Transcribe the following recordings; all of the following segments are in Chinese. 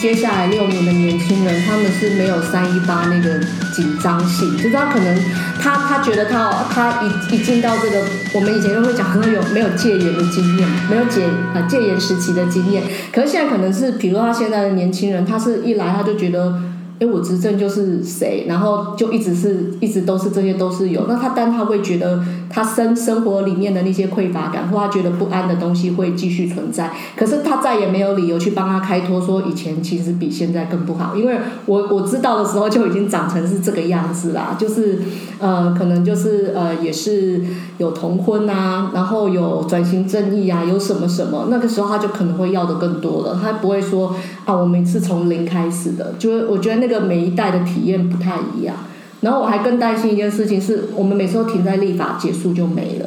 接下来六年的年轻人，他们是没有三一八那个紧张性，就是他可能他他觉得他他一一进到这个，我们以前都会讲可能有没有戒严的经验，没有戒呃戒严时期的经验，可是现在可能是，比如说他现在的年轻人，他是一来他就觉得。哎，我执政就是谁，然后就一直是，一直都是这些都是有。那他，但他会觉得他生生活里面的那些匮乏感，或他觉得不安的东西会继续存在。可是他再也没有理由去帮他开脱，说以前其实比现在更不好。因为我我知道的时候就已经长成是这个样子啦，就是呃，可能就是呃，也是有同婚啊，然后有转型正义啊，有什么什么。那个时候他就可能会要的更多了，他不会说啊，我们是从零开始的。就是我觉得那。个每一代的体验不太一样，然后我还更担心一件事情，是我们每次都停在立法结束就没了。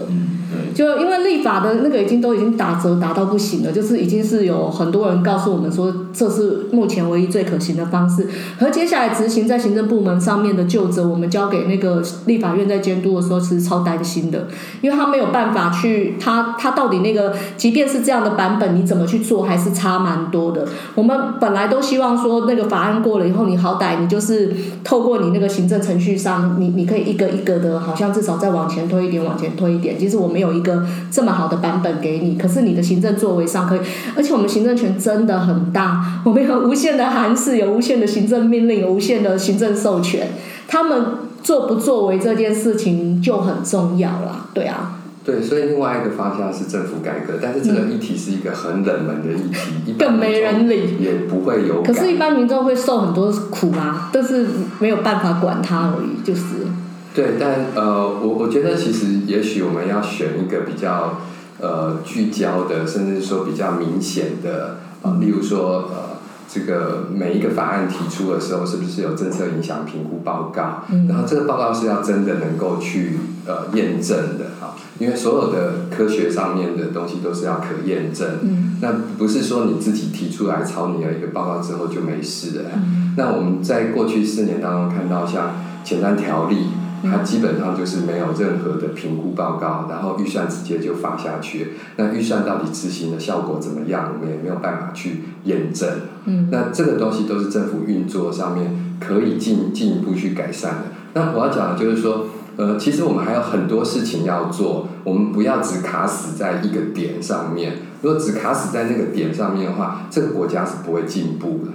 就因为立法的那个已经都已经打折打到不行了，就是已经是有很多人告诉我们说，这是目前唯一最可行的方式。和接下来执行在行政部门上面的旧责，我们交给那个立法院在监督的时候，其实超担心的，因为他没有办法去，他他到底那个，即便是这样的版本，你怎么去做，还是差蛮多的。我们本来都希望说，那个法案过了以后，你好歹你就是透过你那个行政程序上，你你可以一个一个的，好像至少再往前推一点，往前推一点。其实我没有一。一个这么好的版本给你，可是你的行政作为上可以，而且我们行政权真的很大，我们有无限的函释，有无限的行政命令，有无限的行政授权，他们作不作为这件事情就很重要了，对啊。对，所以另外一个方向是政府改革，但是这个议题是一个很冷门的议题，更没人理，也不会有。可是，一般民众会受很多苦啊，但是没有办法管他而已，就是。对，但呃，我我觉得其实也许我们要选一个比较呃聚焦的，甚至说比较明显的例如说呃，这个每一个法案提出的时候，是不是有政策影响评估报告？嗯、然后这个报告是要真的能够去呃验证的哈，因为所有的科学上面的东西都是要可验证。嗯。那不是说你自己提出来抄你的一个报告之后就没事了。嗯。那我们在过去四年当中看到，像简单条例。它基本上就是没有任何的评估报告，然后预算直接就发下去。那预算到底执行的效果怎么样，我们也没有办法去验证。嗯，那这个东西都是政府运作上面可以进进一步去改善的。那我要讲的就是说，呃，其实我们还有很多事情要做，我们不要只卡死在一个点上面。如果只卡死在那个点上面的话，这个国家是不会进步的。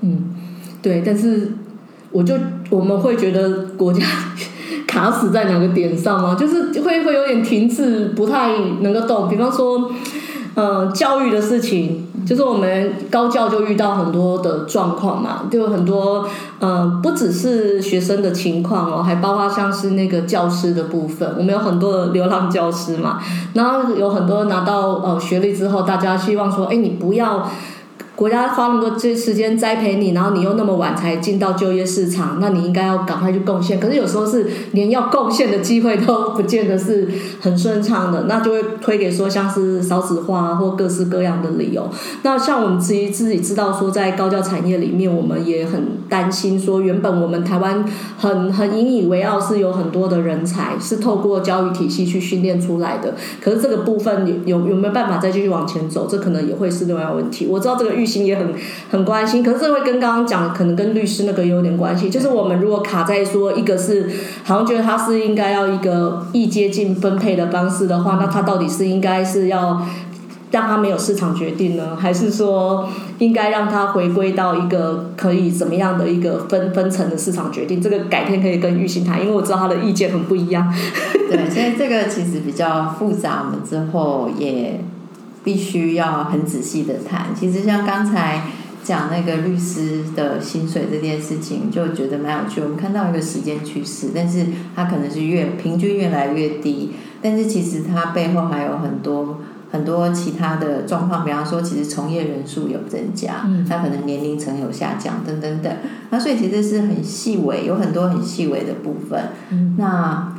嗯，对，但是我就我们会觉得国家。卡死在哪个点上吗？就是会会有点停滞，不太能够动。比方说，呃，教育的事情，就是我们高教就遇到很多的状况嘛，就很多呃，不只是学生的情况哦，还包括像是那个教师的部分。我们有很多的流浪教师嘛，然后有很多拿到呃学历之后，大家希望说，哎，你不要。国家花那么多这时间栽培你，然后你又那么晚才进到就业市场，那你应该要赶快去贡献。可是有时候是连要贡献的机会都不见得是很顺畅的，那就会推给说像是少子化或各式各样的理由。那像我们自己自己知道说，在高教产业里面，我们也很担心说，原本我们台湾很很引以为傲是有很多的人才是透过教育体系去训练出来的。可是这个部分有有有没有办法再继续往前走？这可能也会是另外一个问题。我知道这个预。心也很很关心，可是这会跟刚刚讲的可能跟律师那个有点关系。就是我们如果卡在说一个是好像觉得他是应该要一个易接近分配的方式的话，那他到底是应该是要让他没有市场决定呢，还是说应该让他回归到一个可以怎么样的一个分分层的市场决定？这个改天可以跟玉兴谈，因为我知道他的意见很不一样。对，所以这个其实比较复杂，我们之后也。必须要很仔细的谈。其实像刚才讲那个律师的薪水这件事情，就觉得蛮有趣。我们看到一个时间趋势，但是它可能是越平均越来越低。但是其实它背后还有很多很多其他的状况，比方说，其实从业人数有增加，它可能年龄层有下降，等等等。那所以其实是很细微，有很多很细微的部分。那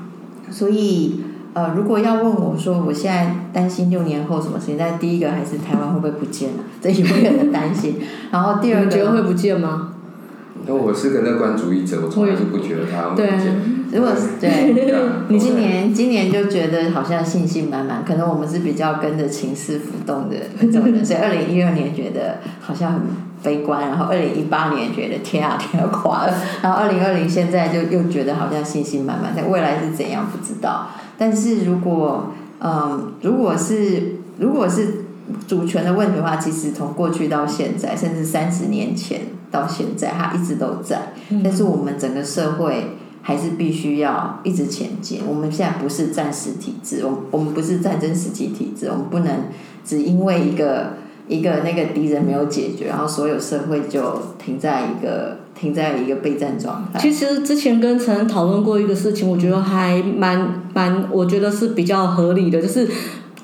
所以。呃，如果要问我说，我现在担心六年后什么事情？但第一个还是台湾会不会不见了，这永远的担心。然后第二个，你觉得会不见吗？那我是个乐观主义者，我从来就不觉得它会不见。如果是对，你今年今年就觉得好像信心满满，可能我们是比较跟着情势浮动的那种人，所以二零一二年觉得好像很悲观，然后二零一八年觉得天啊天要垮了，然后二零二零现在就又觉得好像信心满满，在未来是怎样不知道。但是如果嗯，如果是如果是主权的问题的话，其实从过去到现在，甚至三十年前到现在，它一直都在。但是我们整个社会还是必须要一直前进。我们现在不是战时体制，我我们不是战争时期体制，我们不能只因为一个一个那个敌人没有解决，然后所有社会就停在一个停在一个备战状态。其实之前跟陈恩讨论过一个事情，我觉得还蛮蛮，我觉得是比较合理的，就是。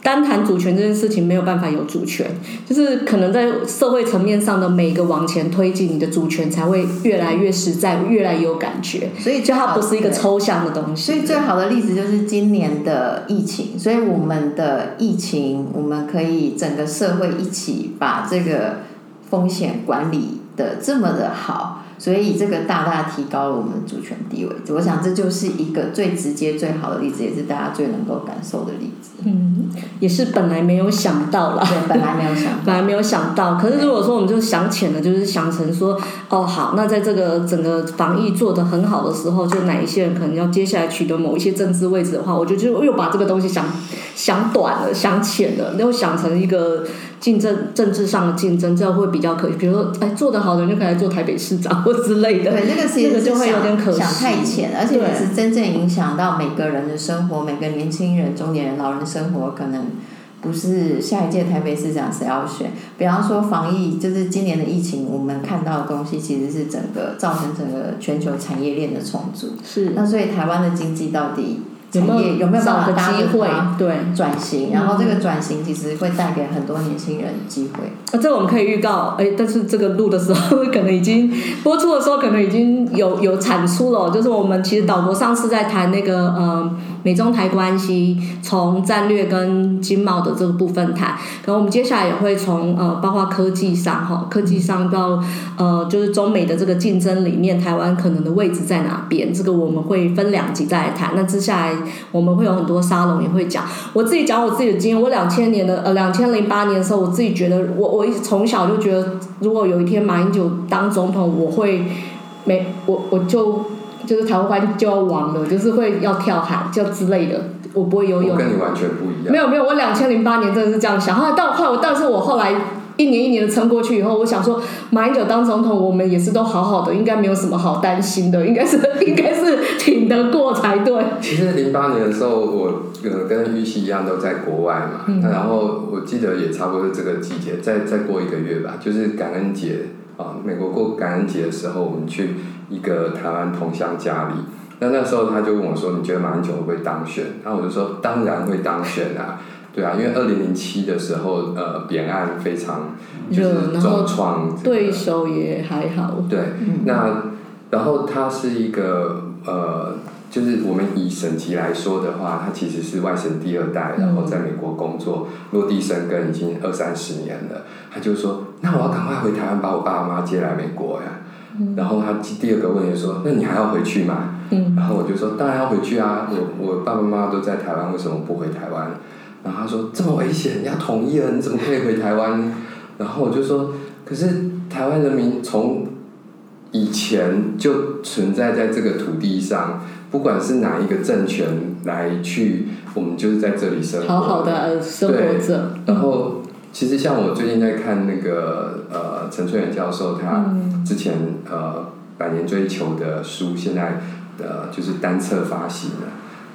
单谈主权这件事情没有办法有主权，就是可能在社会层面上的每一个往前推进，你的主权才会越来越实在，越来越有感觉。所以就它不是一个抽象的东西。所以最好的例子就是今年的疫情。所以我们的疫情，我们可以整个社会一起把这个风险管理的这么的好。所以这个大大提高了我们的主权地位，我想这就是一个最直接、最好的例子，也是大家最能够感受的例子。嗯，也是本来没有想到啦，对，本来没有想，本来没有想到。可是如果说我们就想浅了，就是想成说，哦，好，那在这个整个防疫做得很好的时候，就哪一些人可能要接下来取得某一些政治位置的话，我就就又把这个东西想 想短了，想浅了，又想成一个。竞争政治上的竞争，这样会比较可以。比如说，哎，做得好的人就可以来做台北市长或之类的。对，那个其实就会有点可惜，想太浅，而且也是真正影响到每个人的生活，每个年轻人、中年人、老人的生活，可能不是下一届台北市长谁要选。比方说防疫，就是今年的疫情，我们看到的东西其实是整个造成整个全球产业链的重组。是。那所以台湾的经济到底？有没有有没有办法机会对转型？然后这个转型其实会带给很多年轻人机会。那、啊、这我们可以预告，哎，但是这个录的时候 可能已经播出的时候可能已经有有产出了。就是我们其实导播上次在谈那个呃美中台关系，从战略跟经贸的这个部分谈。可能我们接下来也会从呃包括科技上哈，科技上到呃就是中美的这个竞争里面，台湾可能的位置在哪边？这个我们会分两集再来谈。那接下来。我们会有很多沙龙也会讲，我自己讲我自己的经验。我两千年的呃两千零八年的时候，我自己觉得我我一直从小就觉得，如果有一天马英九当总统，我会没我我就就是台湾就要亡了，就是会要跳海就之类的，我不会游泳。跟你完全不一样。没有没有，我两千零八年真的是这样想。后来到后来我，但是我后来。一年一年的撑过去以后，我想说，马英九当总统，我们也是都好好的，应该没有什么好担心的，应该是 应该是挺得过才对。其实零八年的时候，我呃跟玉溪一样都在国外嘛，嗯、然后我记得也差不多是这个季节，再再过一个月吧，就是感恩节啊，美国过感恩节的时候，我们去一个台湾同乡家里，那那时候他就问我说：“你觉得马英九会不会当选？”然后我就说：“当然会当选啊。”对啊，因为二零零七的时候，呃，扁案非常就是重创，这个，对手也还好。对，嗯、那然后他是一个呃，就是我们以省级来说的话，他其实是外省第二代，然后在美国工作，嗯、落地生根已经二三十年了。他就说：“那我要赶快回台湾，把我爸妈接来美国呀。嗯”然后他第二个问题说：“那你还要回去吗？”嗯、然后我就说：“当然要回去啊！我我爸爸妈妈都在台湾，为什么不回台湾？”然后他说这么危险，要同意了，你怎么可以回台湾？然后我就说，可是台湾人民从以前就存在在这个土地上，不管是哪一个政权来去，我们就是在这里生活，好好的生活着。然后其实像我最近在看那个呃陈翠远教授他之前呃百年追求的书，现在呃就是单册发行了。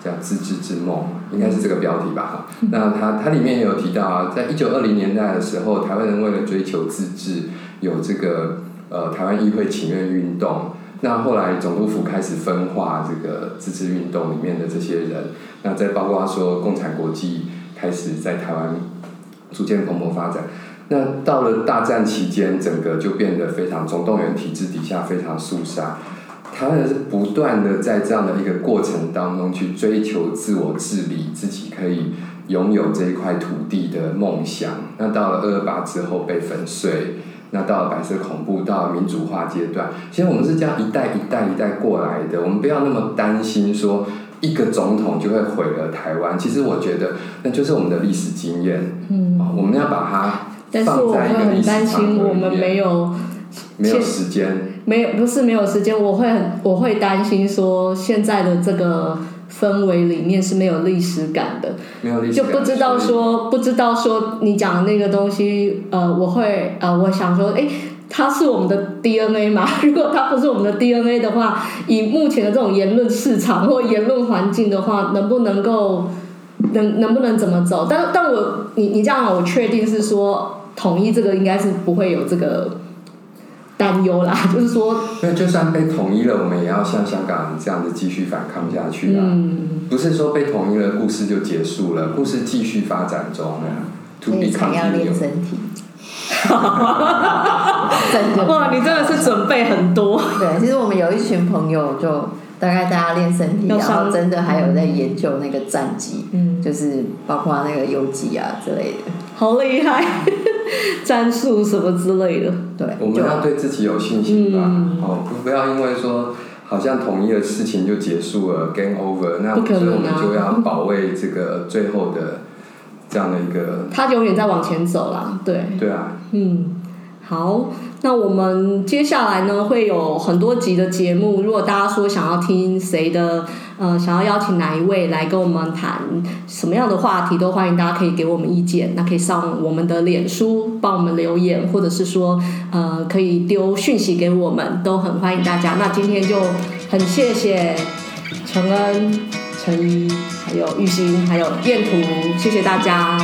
叫自治之梦，应该是这个标题吧？那它它里面也有提到啊，在一九二零年代的时候，台湾人为了追求自治，有这个呃台湾议会请愿运动。那后来总督府开始分化这个自治运动里面的这些人。那再包括说共产国际开始在台湾逐渐蓬勃发展。那到了大战期间，整个就变得非常总动员体制底下非常肃杀。台湾人是不断的在这样的一个过程当中去追求自我治理，自己可以拥有这一块土地的梦想。那到了二二八之后被粉碎，那到了白色恐怖，到了民主化阶段，其实我们是这样一代一代一代过来的。我们不要那么担心说一个总统就会毁了台湾。其实我觉得那就是我们的历史经验。嗯，我们要把它但是我会很担心，我们没有。没有时间，没有不是没有时间，我会很我会担心说现在的这个氛围里面是没有历史感的，没有历史就不知道说不知道说你讲的那个东西，呃，我会呃，我想说，哎，它是我们的 DNA 吗？如果它不是我们的 DNA 的话，以目前的这种言论市场或言论环境的话，能不能够能能不能怎么走？但但我你你这样，我确定是说统一这个应该是不会有这个。担忧啦，就是说，那就算被统一了，我们也要像香港人这样子继续反抗下去啊！嗯、不是说被统一了，故事就结束了，故事继续发展中啊。所以才要练身体。哇，你真的是准备很多。对，其实我们有一群朋友，就大概大家练身体，然后真的还有在研究那个战绩，嗯，就是包括那个游击啊之类的。好厉害，战术什么之类的，对。我们要对自己有信心吧，嗯、哦，不不要因为说好像统一的事情就结束了，game over，那所以我们就要保卫这个最后的这样的一个。他永远在往前走啦，对。对啊。嗯。好，那我们接下来呢会有很多集的节目。如果大家说想要听谁的，呃，想要邀请哪一位来跟我们谈什么样的话题，都欢迎大家可以给我们意见。那可以上我们的脸书帮我们留言，或者是说，呃，可以丢讯息给我们，都很欢迎大家。那今天就很谢谢承恩、陈一，还有玉欣，还有彦图，谢谢大家。